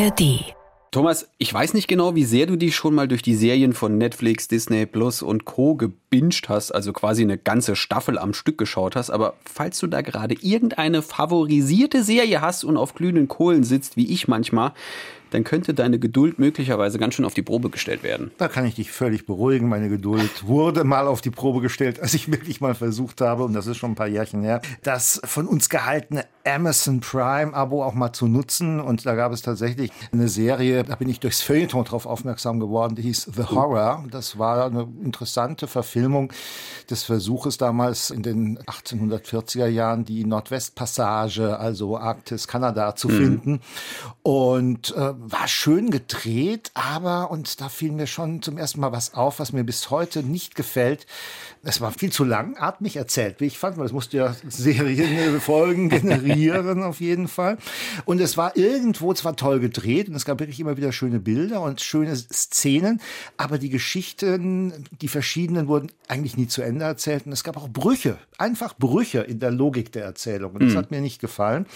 ARD. Thomas, ich weiß nicht genau, wie sehr du dich schon mal durch die Serien von Netflix, Disney Plus und Co. gebinged hast, also quasi eine ganze Staffel am Stück geschaut hast, aber falls du da gerade irgendeine favorisierte Serie hast und auf glühenden Kohlen sitzt, wie ich manchmal, dann könnte deine Geduld möglicherweise ganz schön auf die Probe gestellt werden. Da kann ich dich völlig beruhigen. Meine Geduld wurde mal auf die Probe gestellt, als ich wirklich mal versucht habe, und das ist schon ein paar Jährchen her, das von uns gehaltene Amazon Prime Abo auch mal zu nutzen. Und da gab es tatsächlich eine Serie, da bin ich durchs Feuilleton drauf aufmerksam geworden, die hieß The Horror. Das war eine interessante Verfilmung des Versuches damals in den 1840er Jahren, die Nordwestpassage, also Arktis, Kanada zu mhm. finden. Und äh, war schön gedreht, aber, und da fiel mir schon zum ersten Mal was auf, was mir bis heute nicht gefällt. Es war viel zu langatmig erzählt, wie ich fand, weil es musste ja Serienfolgen generieren auf jeden Fall. Und es war irgendwo zwar toll gedreht und es gab wirklich immer wieder schöne Bilder und schöne Szenen, aber die Geschichten, die verschiedenen wurden eigentlich nie zu Ende erzählt und es gab auch Brüche, einfach Brüche in der Logik der Erzählung und das mhm. hat mir nicht gefallen.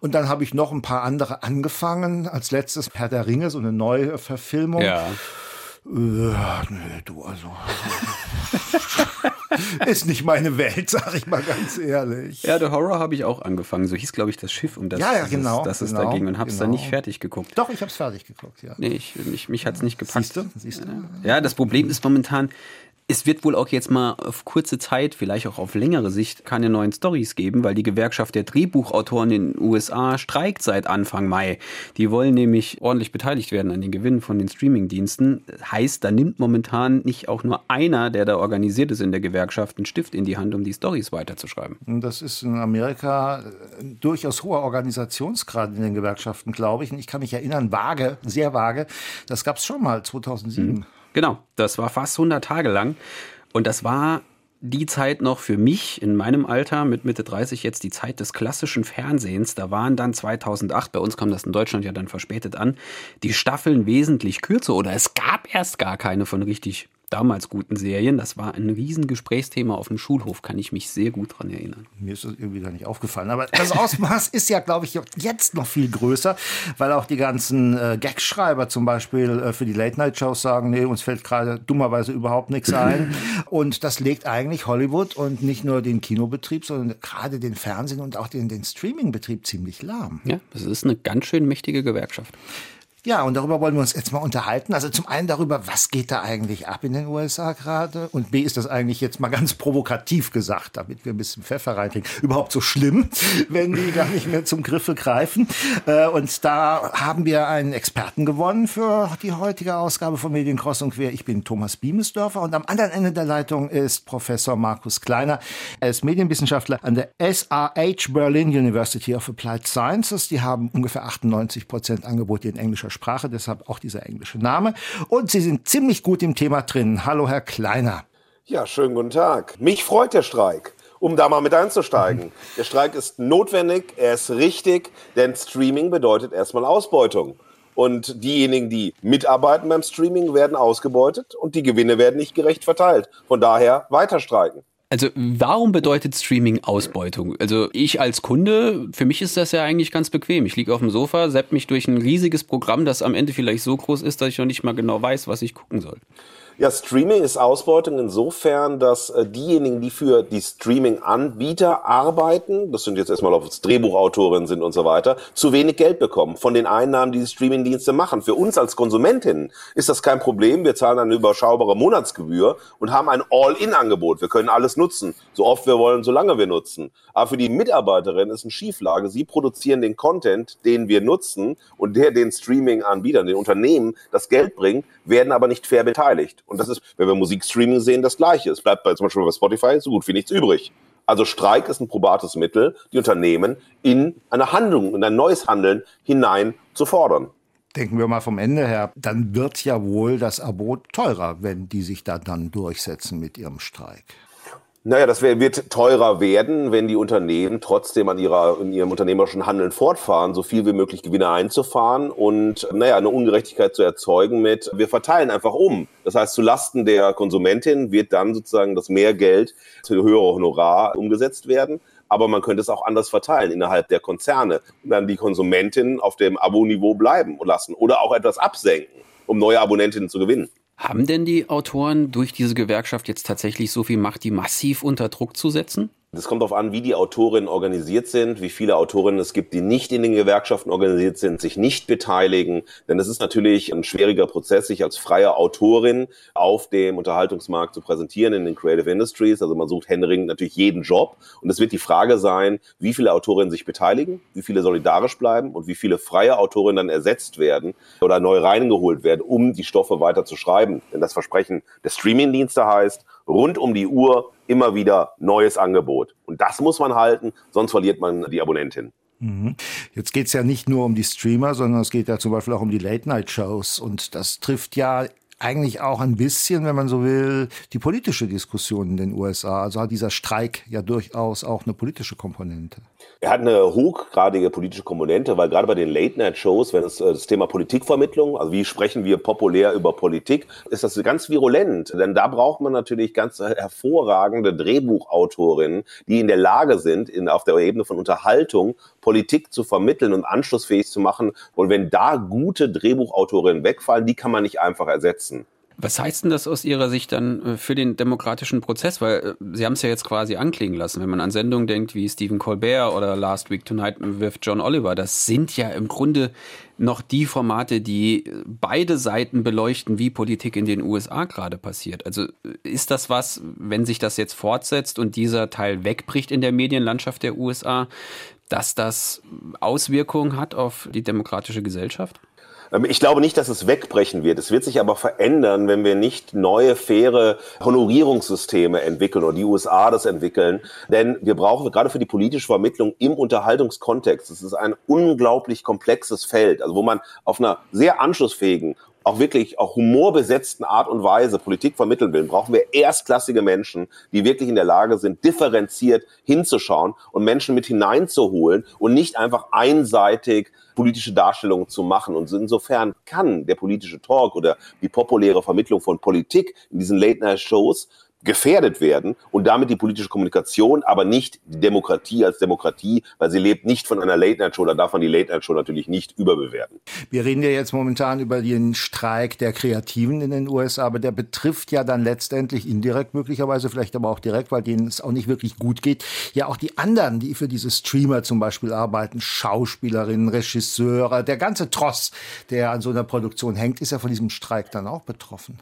Und dann habe ich noch ein paar andere angefangen, als letztes Herr der Ringe, so eine neue Verfilmung. Ja. Äh, nee, du, also. ist nicht meine Welt, sag ich mal ganz ehrlich. Ja, The Horror habe ich auch angefangen. So hieß, glaube ich, das Schiff, um das, ja, ja, genau, das es genau, da ging. Und habe es genau. dann nicht fertig geguckt. Doch, ich habe es fertig geguckt, ja. Nee, ich, mich, mich hat es nicht gepackt. Siehst du? Siehst du? Ja, das Problem ist momentan, es wird wohl auch jetzt mal auf kurze Zeit, vielleicht auch auf längere Sicht, keine neuen Stories geben, weil die Gewerkschaft der Drehbuchautoren in den USA streikt seit Anfang Mai. Die wollen nämlich ordentlich beteiligt werden an den Gewinnen von den Streamingdiensten. Heißt, da nimmt momentan nicht auch nur einer, der da organisiert ist in der Gewerkschaft, einen Stift in die Hand, um die Stories weiterzuschreiben. Das ist in Amerika ein durchaus hoher Organisationsgrad in den Gewerkschaften, glaube ich. Und ich kann mich erinnern, vage, sehr vage, das gab es schon mal 2007. Mhm. Genau, das war fast 100 Tage lang. Und das war die Zeit noch für mich in meinem Alter mit Mitte 30 jetzt die Zeit des klassischen Fernsehens. Da waren dann 2008, bei uns kam das in Deutschland ja dann verspätet an, die Staffeln wesentlich kürzer oder es gab erst gar keine von richtig damals guten Serien. Das war ein Riesengesprächsthema auf dem Schulhof, kann ich mich sehr gut dran erinnern. Mir ist das irgendwie gar nicht aufgefallen. Aber das Ausmaß ist ja, glaube ich, jetzt noch viel größer, weil auch die ganzen äh, Gagschreiber zum Beispiel äh, für die Late-Night-Shows sagen, nee, uns fällt gerade dummerweise überhaupt nichts ein. und das legt eigentlich Hollywood und nicht nur den Kinobetrieb, sondern gerade den Fernsehen und auch den, den Streaming-Betrieb ziemlich lahm. Ja, das ist eine ganz schön mächtige Gewerkschaft. Ja, und darüber wollen wir uns jetzt mal unterhalten. Also zum einen darüber, was geht da eigentlich ab in den USA gerade? Und B, ist das eigentlich jetzt mal ganz provokativ gesagt, damit wir ein bisschen Pfeffer reinkriegen, überhaupt so schlimm, wenn die gar nicht mehr zum Griffel greifen? Äh, und da haben wir einen Experten gewonnen für die heutige Ausgabe von Medienkross und Quer. Ich bin Thomas Biemesdörfer und am anderen Ende der Leitung ist Professor Markus Kleiner. Er ist Medienwissenschaftler an der SRH Berlin University of Applied Sciences. Die haben ungefähr 98 Prozent Angebote in englischer Sprache, deshalb auch dieser englische Name. Und Sie sind ziemlich gut im Thema drin. Hallo, Herr Kleiner. Ja, schönen guten Tag. Mich freut der Streik um da mal mit einzusteigen. Der Streik ist notwendig, er ist richtig, denn Streaming bedeutet erstmal Ausbeutung. Und diejenigen, die mitarbeiten beim Streaming, werden ausgebeutet und die Gewinne werden nicht gerecht verteilt. Von daher weiter streiken. Also warum bedeutet Streaming Ausbeutung? Also ich als Kunde, für mich ist das ja eigentlich ganz bequem. Ich liege auf dem Sofa, sepp mich durch ein riesiges Programm, das am Ende vielleicht so groß ist, dass ich noch nicht mal genau weiß, was ich gucken soll. Ja, Streaming ist Ausbeutung insofern, dass äh, diejenigen, die für die Streaming-Anbieter arbeiten, das sind jetzt erstmal, ob es Drehbuchautorinnen sind und so weiter, zu wenig Geld bekommen von den Einnahmen, die die Streaming-Dienste machen. Für uns als Konsumentinnen ist das kein Problem. Wir zahlen eine überschaubare Monatsgebühr und haben ein All-In-Angebot. Wir können alles nutzen, so oft wir wollen, solange wir nutzen. Aber für die Mitarbeiterin ist eine Schieflage. Sie produzieren den Content, den wir nutzen und der den Streaming-Anbietern, den Unternehmen das Geld bringt, werden aber nicht fair beteiligt. Und das ist, wenn wir Musikstreaming sehen, das Gleiche. Es bleibt bei, zum Beispiel bei Spotify so gut wie nichts übrig. Also Streik ist ein probates Mittel, die Unternehmen in eine Handlung, in ein neues Handeln hinein zu fordern. Denken wir mal vom Ende her, dann wird ja wohl das Abo teurer, wenn die sich da dann durchsetzen mit ihrem Streik. Naja, das wird teurer werden, wenn die Unternehmen trotzdem an ihrer, in ihrem unternehmerischen Handeln fortfahren, so viel wie möglich Gewinne einzufahren und, naja, eine Ungerechtigkeit zu erzeugen mit, wir verteilen einfach um. Das heißt, zu Lasten der Konsumentin wird dann sozusagen das Mehrgeld zu höherer Honorar umgesetzt werden. aber man könnte es auch anders verteilen innerhalb der Konzerne und dann die Konsumentinnen auf dem Aboniveau bleiben lassen oder auch etwas absenken, um neue Abonnentinnen zu gewinnen. Haben denn die Autoren durch diese Gewerkschaft jetzt tatsächlich so viel Macht, die massiv unter Druck zu setzen? Das kommt darauf an, wie die Autorinnen organisiert sind, wie viele Autorinnen es gibt, die nicht in den Gewerkschaften organisiert sind, sich nicht beteiligen. Denn es ist natürlich ein schwieriger Prozess, sich als freie Autorin auf dem Unterhaltungsmarkt zu präsentieren in den Creative Industries. Also man sucht händeringend natürlich jeden Job. Und es wird die Frage sein, wie viele Autorinnen sich beteiligen, wie viele solidarisch bleiben und wie viele freie Autorinnen dann ersetzt werden oder neu reingeholt werden, um die Stoffe weiter zu schreiben. Denn das Versprechen der Streamingdienste heißt, rund um die Uhr immer wieder neues Angebot. Und das muss man halten, sonst verliert man die Abonnentin. Mhm. Jetzt geht es ja nicht nur um die Streamer, sondern es geht ja zum Beispiel auch um die Late-Night-Shows. Und das trifft ja eigentlich auch ein bisschen, wenn man so will, die politische Diskussion in den USA. Also hat dieser Streik ja durchaus auch eine politische Komponente. Er hat eine hochgradige politische Komponente, weil gerade bei den Late-Night-Shows, wenn es äh, das Thema Politikvermittlung, also wie sprechen wir populär über Politik, ist das ganz virulent. Denn da braucht man natürlich ganz hervorragende Drehbuchautorinnen, die in der Lage sind, in, auf der Ebene von Unterhaltung Politik zu vermitteln und anschlussfähig zu machen. Und wenn da gute Drehbuchautorinnen wegfallen, die kann man nicht einfach ersetzen. Was heißt denn das aus Ihrer Sicht dann äh, für den demokratischen Prozess? Weil äh, Sie haben es ja jetzt quasi anklingen lassen. Wenn man an Sendungen denkt wie Stephen Colbert oder Last Week Tonight with John Oliver, das sind ja im Grunde noch die Formate, die beide Seiten beleuchten, wie Politik in den USA gerade passiert. Also äh, ist das was, wenn sich das jetzt fortsetzt und dieser Teil wegbricht in der Medienlandschaft der USA, dass das Auswirkungen hat auf die demokratische Gesellschaft? Ähm, ich glaube nicht, dass es wegbrechen wird. Es wird sich aber verändern, wenn wir nicht neue, faire Honorierungssysteme entwickeln oder die USA das entwickeln. Denn wir brauchen gerade für die politische Vermittlung im Unterhaltungskontext, das ist ein unglaublich komplexes Feld, also wo man auf einer sehr anschlussfähigen auch wirklich auch humorbesetzten Art und Weise Politik vermitteln will, brauchen wir erstklassige Menschen, die wirklich in der Lage sind, differenziert hinzuschauen und Menschen mit hineinzuholen und nicht einfach einseitig politische Darstellungen zu machen. Und insofern kann der politische Talk oder die populäre Vermittlung von Politik in diesen Late-Night-Shows gefährdet werden und damit die politische Kommunikation, aber nicht die Demokratie als Demokratie, weil sie lebt nicht von einer Late-Night-Show, da darf man die Late-Night-Show natürlich nicht überbewerten. Wir reden ja jetzt momentan über den Streik der Kreativen in den USA, aber der betrifft ja dann letztendlich indirekt möglicherweise, vielleicht aber auch direkt, weil denen es auch nicht wirklich gut geht, ja auch die anderen, die für diese Streamer zum Beispiel arbeiten, Schauspielerinnen, Regisseure, der ganze Tross, der an so einer Produktion hängt, ist ja von diesem Streik dann auch betroffen.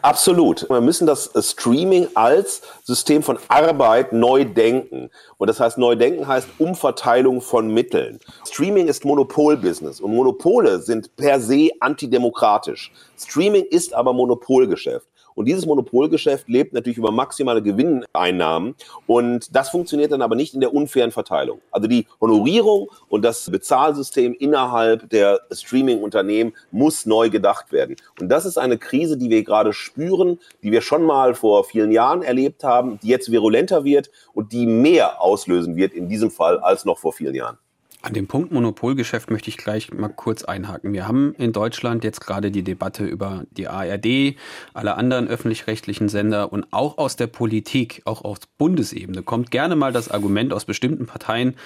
Absolut. Wir müssen das Streaming als System von Arbeit neu denken. Und das heißt, neu denken heißt Umverteilung von Mitteln. Streaming ist Monopolbusiness und Monopole sind per se antidemokratisch. Streaming ist aber Monopolgeschäft. Und dieses Monopolgeschäft lebt natürlich über maximale Gewinneinnahmen. Und das funktioniert dann aber nicht in der unfairen Verteilung. Also die Honorierung und das Bezahlsystem innerhalb der Streaming-Unternehmen muss neu gedacht werden. Und das ist eine Krise, die wir gerade spüren, die wir schon mal vor vielen Jahren erlebt haben, die jetzt virulenter wird und die mehr auslösen wird in diesem Fall als noch vor vielen Jahren. An dem Punkt Monopolgeschäft möchte ich gleich mal kurz einhaken. Wir haben in Deutschland jetzt gerade die Debatte über die ARD, alle anderen öffentlich-rechtlichen Sender und auch aus der Politik, auch auf Bundesebene kommt gerne mal das Argument aus bestimmten Parteien,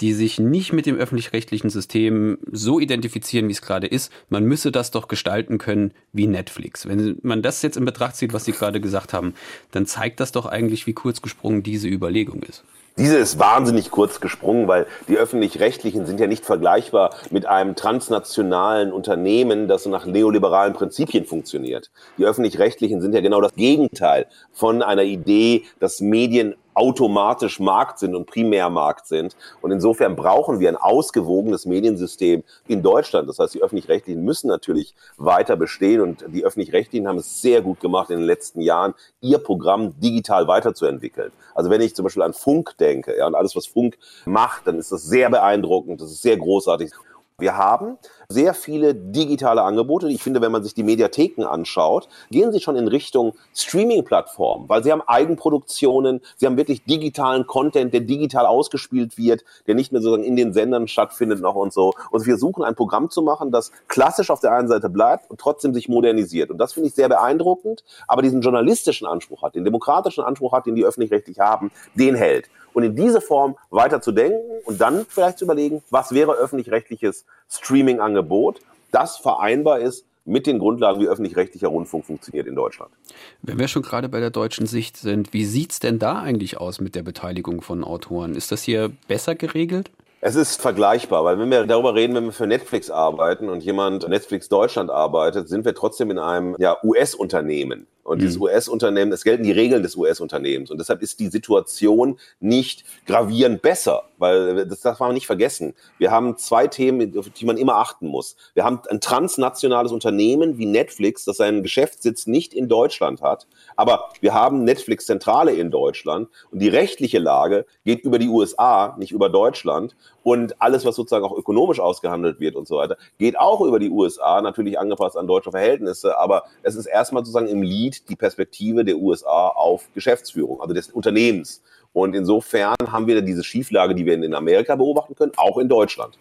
die sich nicht mit dem öffentlich-rechtlichen System so identifizieren, wie es gerade ist. Man müsse das doch gestalten können wie Netflix. Wenn man das jetzt in Betracht zieht, was Sie gerade gesagt haben, dann zeigt das doch eigentlich, wie kurz gesprungen diese Überlegung ist. Diese ist wahnsinnig kurz gesprungen, weil die öffentlich-rechtlichen sind ja nicht vergleichbar mit einem transnationalen Unternehmen, das so nach neoliberalen Prinzipien funktioniert. Die öffentlich-rechtlichen sind ja genau das Gegenteil von einer Idee, dass Medien automatisch Markt sind und Primärmarkt sind. Und insofern brauchen wir ein ausgewogenes Mediensystem in Deutschland. Das heißt, die Öffentlich-Rechtlichen müssen natürlich weiter bestehen und die Öffentlich-Rechtlichen haben es sehr gut gemacht in den letzten Jahren, ihr Programm digital weiterzuentwickeln. Also wenn ich zum Beispiel an Funk denke ja, und alles, was Funk macht, dann ist das sehr beeindruckend, das ist sehr großartig. Wir haben sehr viele digitale Angebote. Ich finde, wenn man sich die Mediatheken anschaut, gehen sie schon in Richtung Streaming-Plattformen, weil sie haben Eigenproduktionen, sie haben wirklich digitalen Content, der digital ausgespielt wird, der nicht mehr sozusagen in den Sendern stattfindet noch und so. Und wir suchen ein Programm zu machen, das klassisch auf der einen Seite bleibt und trotzdem sich modernisiert. Und das finde ich sehr beeindruckend, aber diesen journalistischen Anspruch hat, den demokratischen Anspruch hat, den die öffentlich-rechtlich haben, den hält. Und in diese Form weiter zu denken und dann vielleicht zu überlegen, was wäre öffentlich-rechtliches Streaming-Angebot, das vereinbar ist mit den Grundlagen, wie öffentlich-rechtlicher Rundfunk funktioniert in Deutschland. Wenn wir schon gerade bei der deutschen Sicht sind, wie sieht es denn da eigentlich aus mit der Beteiligung von Autoren? Ist das hier besser geregelt? Es ist vergleichbar, weil wenn wir darüber reden, wenn wir für Netflix arbeiten und jemand Netflix Deutschland arbeitet, sind wir trotzdem in einem ja, US-Unternehmen. Und dieses mhm. US-Unternehmen, es gelten die Regeln des US-Unternehmens. Und deshalb ist die Situation nicht gravierend besser, weil das darf man nicht vergessen. Wir haben zwei Themen, auf die man immer achten muss. Wir haben ein transnationales Unternehmen wie Netflix, das seinen Geschäftssitz nicht in Deutschland hat. Aber wir haben Netflix-Zentrale in Deutschland. Und die rechtliche Lage geht über die USA, nicht über Deutschland. Und alles, was sozusagen auch ökonomisch ausgehandelt wird und so weiter, geht auch über die USA, natürlich angepasst an deutsche Verhältnisse. Aber es ist erstmal sozusagen im Lead die Perspektive der USA auf Geschäftsführung, also des Unternehmens. Und insofern haben wir diese Schieflage, die wir in Amerika beobachten können, auch in Deutschland.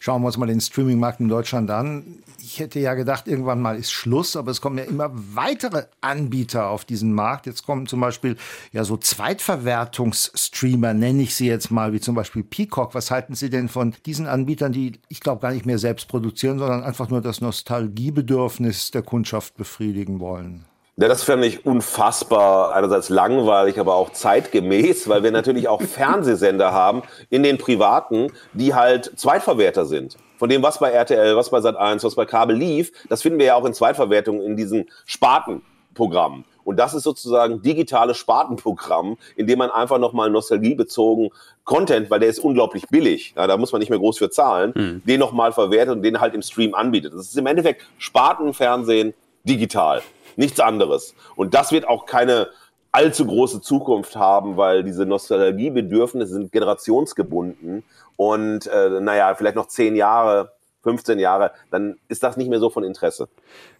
Schauen wir uns mal den Streaming-Markt in Deutschland an. Ich hätte ja gedacht, irgendwann mal ist Schluss, aber es kommen ja immer weitere Anbieter auf diesen Markt. Jetzt kommen zum Beispiel ja so Zweitverwertungsstreamer, nenne ich sie jetzt mal, wie zum Beispiel Peacock. Was halten Sie denn von diesen Anbietern, die ich glaube gar nicht mehr selbst produzieren, sondern einfach nur das Nostalgiebedürfnis der Kundschaft befriedigen wollen? Ja, das fände ich unfassbar, einerseits langweilig, aber auch zeitgemäß, weil wir natürlich auch Fernsehsender haben in den privaten, die halt Zweitverwerter sind. Von dem, was bei RTL, was bei Sat1, was bei Kabel lief, das finden wir ja auch in Zweitverwertung in diesen Spartenprogrammen. Und das ist sozusagen digitales Spartenprogramm, in dem man einfach nochmal nostalgiebezogen Content, weil der ist unglaublich billig, ja, da muss man nicht mehr groß für zahlen, mhm. den nochmal verwertet und den halt im Stream anbietet. Das ist im Endeffekt Spartenfernsehen digital nichts anderes. Und das wird auch keine allzu große Zukunft haben, weil diese Nostalgiebedürfnisse sind generationsgebunden und äh, naja, vielleicht noch zehn Jahre 15 Jahre, dann ist das nicht mehr so von Interesse.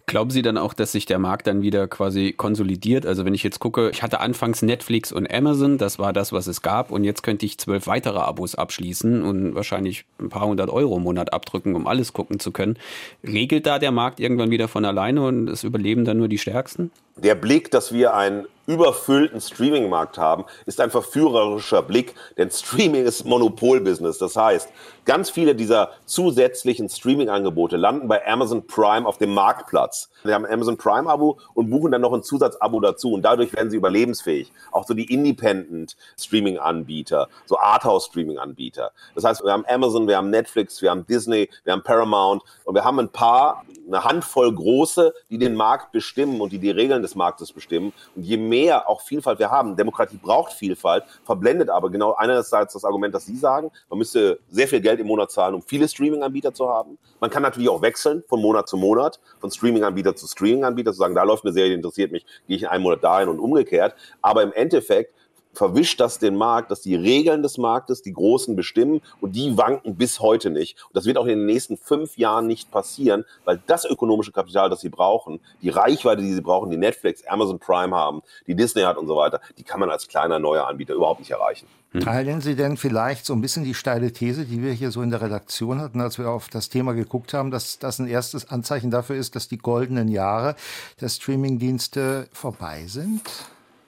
Glauben Sie dann auch, dass sich der Markt dann wieder quasi konsolidiert? Also wenn ich jetzt gucke, ich hatte anfangs Netflix und Amazon, das war das, was es gab, und jetzt könnte ich zwölf weitere Abos abschließen und wahrscheinlich ein paar hundert Euro im Monat abdrücken, um alles gucken zu können. Regelt da der Markt irgendwann wieder von alleine und es überleben dann nur die Stärksten? Der Blick, dass wir ein überfüllten Streaming-Markt haben, ist ein verführerischer Blick, denn Streaming ist Monopolbusiness. Das heißt, ganz viele dieser zusätzlichen Streaming-Angebote landen bei Amazon Prime auf dem Marktplatz. Wir haben Amazon Prime-Abo und buchen dann noch ein Zusatzabo dazu und dadurch werden sie überlebensfähig. Auch so die Independent-Streaming-Anbieter, so Arthouse-Streaming-Anbieter. Das heißt, wir haben Amazon, wir haben Netflix, wir haben Disney, wir haben Paramount und wir haben ein paar, eine Handvoll große, die den Markt bestimmen und die die Regeln des Marktes bestimmen. Und je mehr mehr auch Vielfalt wir haben, Demokratie braucht Vielfalt, verblendet aber genau einerseits das Argument, das Sie sagen, man müsste sehr viel Geld im Monat zahlen, um viele Streaming-Anbieter zu haben. Man kann natürlich auch wechseln von Monat zu Monat, von Streaming-Anbieter zu Streaming-Anbieter, zu sagen, da läuft eine Serie, die interessiert mich, gehe ich in einem Monat dahin und umgekehrt. Aber im Endeffekt verwischt das den Markt, dass die Regeln des Marktes die Großen bestimmen und die wanken bis heute nicht. Und das wird auch in den nächsten fünf Jahren nicht passieren, weil das ökonomische Kapital, das sie brauchen, die Reichweite, die sie brauchen, die Netflix, Amazon Prime haben, die Disney hat und so weiter, die kann man als kleiner neuer Anbieter überhaupt nicht erreichen. Hm. Teilen Sie denn vielleicht so ein bisschen die steile These, die wir hier so in der Redaktion hatten, als wir auf das Thema geguckt haben, dass das ein erstes Anzeichen dafür ist, dass die goldenen Jahre der Streamingdienste vorbei sind?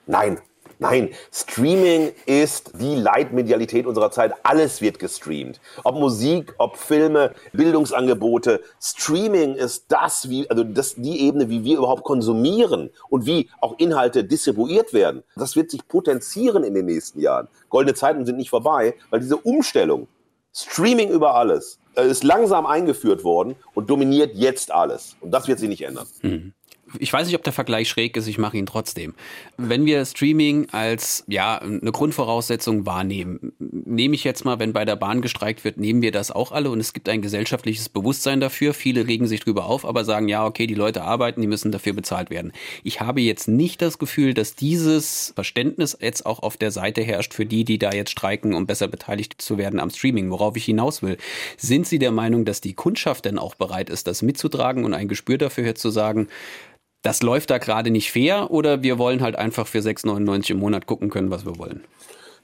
Nein, Nein, Streaming ist die Leitmedialität unserer Zeit. Alles wird gestreamt. Ob Musik, ob Filme, Bildungsangebote. Streaming ist das, wie, also das, die Ebene, wie wir überhaupt konsumieren und wie auch Inhalte distribuiert werden. Das wird sich potenzieren in den nächsten Jahren. Goldene Zeiten sind nicht vorbei, weil diese Umstellung, Streaming über alles, äh, ist langsam eingeführt worden und dominiert jetzt alles. Und das wird sich nicht ändern. Mhm ich weiß nicht, ob der Vergleich schräg ist, ich mache ihn trotzdem. Wenn wir Streaming als ja eine Grundvoraussetzung wahrnehmen, nehme ich jetzt mal, wenn bei der Bahn gestreikt wird, nehmen wir das auch alle und es gibt ein gesellschaftliches Bewusstsein dafür. Viele regen sich drüber auf, aber sagen, ja, okay, die Leute arbeiten, die müssen dafür bezahlt werden. Ich habe jetzt nicht das Gefühl, dass dieses Verständnis jetzt auch auf der Seite herrscht für die, die da jetzt streiken, um besser beteiligt zu werden am Streaming. Worauf ich hinaus will, sind Sie der Meinung, dass die Kundschaft denn auch bereit ist, das mitzutragen und ein Gespür dafür zu sagen, das läuft da gerade nicht fair oder wir wollen halt einfach für 6,99 im Monat gucken können, was wir wollen?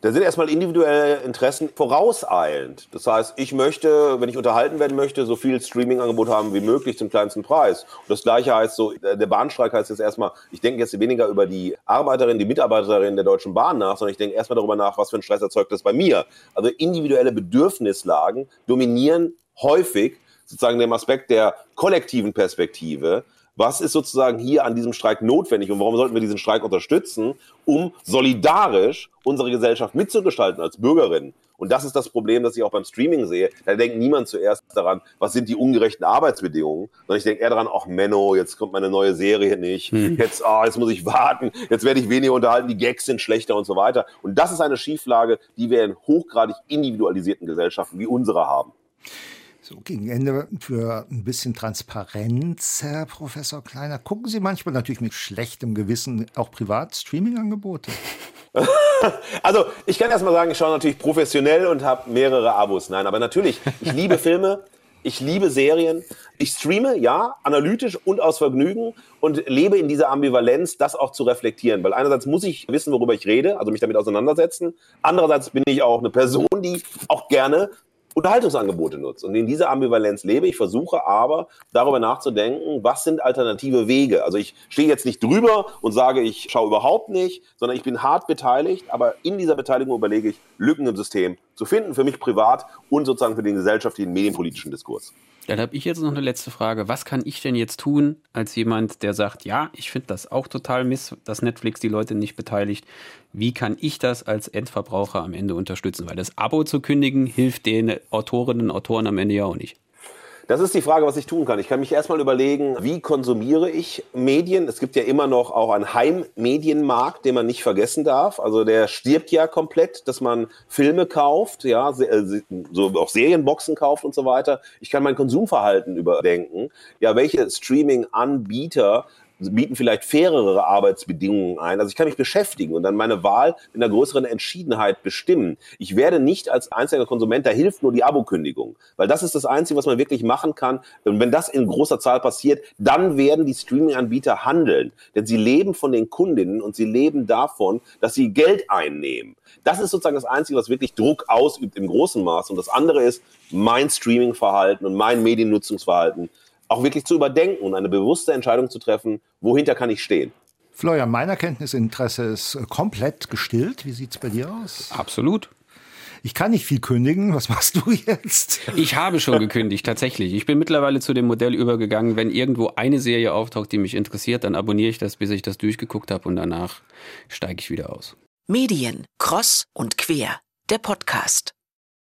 Da sind erstmal individuelle Interessen vorauseilend. Das heißt, ich möchte, wenn ich unterhalten werden möchte, so viel Streaming-Angebot haben wie möglich zum kleinsten Preis. Und das Gleiche heißt so, der Bahnstreik heißt jetzt erstmal, ich denke jetzt weniger über die Arbeiterin, die Mitarbeiterin der Deutschen Bahn nach, sondern ich denke erstmal darüber nach, was für ein Stress erzeugt das bei mir. Also individuelle Bedürfnislagen dominieren häufig sozusagen dem Aspekt der kollektiven Perspektive was ist sozusagen hier an diesem Streik notwendig und warum sollten wir diesen Streik unterstützen, um solidarisch unsere Gesellschaft mitzugestalten als Bürgerinnen. Und das ist das Problem, das ich auch beim Streaming sehe. Da denkt niemand zuerst daran, was sind die ungerechten Arbeitsbedingungen, sondern ich denke eher daran, ach Menno, jetzt kommt meine neue Serie nicht, hm. jetzt, oh, jetzt muss ich warten, jetzt werde ich weniger unterhalten, die Gags sind schlechter und so weiter. Und das ist eine Schieflage, die wir in hochgradig individualisierten Gesellschaften wie unsere haben. So, gegen Ende für ein bisschen Transparenz, Herr Professor Kleiner. Gucken Sie manchmal natürlich mit schlechtem Gewissen auch privat Streaming-Angebote? also, ich kann erst mal sagen, ich schaue natürlich professionell und habe mehrere Abos. Nein, aber natürlich, ich liebe Filme, ich liebe Serien. Ich streame, ja, analytisch und aus Vergnügen und lebe in dieser Ambivalenz, das auch zu reflektieren. Weil einerseits muss ich wissen, worüber ich rede, also mich damit auseinandersetzen. Andererseits bin ich auch eine Person, die auch gerne Unterhaltungsangebote nutzt. Und in dieser Ambivalenz lebe ich, versuche aber darüber nachzudenken, was sind alternative Wege. Also ich stehe jetzt nicht drüber und sage, ich schaue überhaupt nicht, sondern ich bin hart beteiligt, aber in dieser Beteiligung überlege ich, Lücken im System zu finden, für mich privat und sozusagen für den gesellschaftlichen medienpolitischen Diskurs. Dann habe ich jetzt noch eine letzte Frage. Was kann ich denn jetzt tun als jemand, der sagt, ja, ich finde das auch total miss, dass Netflix die Leute nicht beteiligt. Wie kann ich das als Endverbraucher am Ende unterstützen? Weil das Abo zu kündigen hilft den Autorinnen und Autoren am Ende ja auch nicht. Das ist die Frage, was ich tun kann. Ich kann mich erstmal überlegen, wie konsumiere ich Medien? Es gibt ja immer noch auch einen Heimmedienmarkt, den man nicht vergessen darf. Also der stirbt ja komplett, dass man Filme kauft, ja, äh, so auch Serienboxen kauft und so weiter. Ich kann mein Konsumverhalten überdenken. Ja, welche Streaming-Anbieter bieten vielleicht fairere Arbeitsbedingungen ein. Also ich kann mich beschäftigen und dann meine Wahl in einer größeren Entschiedenheit bestimmen. Ich werde nicht als einzelner Konsument, da hilft nur die Abokündigung, weil das ist das Einzige, was man wirklich machen kann. Und wenn das in großer Zahl passiert, dann werden die Streaming-Anbieter handeln, denn sie leben von den Kundinnen und sie leben davon, dass sie Geld einnehmen. Das ist sozusagen das Einzige, was wirklich Druck ausübt im großen Maß. Und das andere ist mein Streaming-Verhalten und mein Mediennutzungsverhalten auch wirklich zu überdenken und eine bewusste Entscheidung zu treffen, wohinter kann ich stehen. Florian, mein Erkenntnisinteresse ist komplett gestillt. Wie sieht es bei dir aus? Absolut. Ich kann nicht viel kündigen. Was machst du jetzt? Ich habe schon gekündigt, tatsächlich. Ich bin mittlerweile zu dem Modell übergegangen, wenn irgendwo eine Serie auftaucht, die mich interessiert, dann abonniere ich das, bis ich das durchgeguckt habe und danach steige ich wieder aus. Medien, Cross und Quer, der Podcast.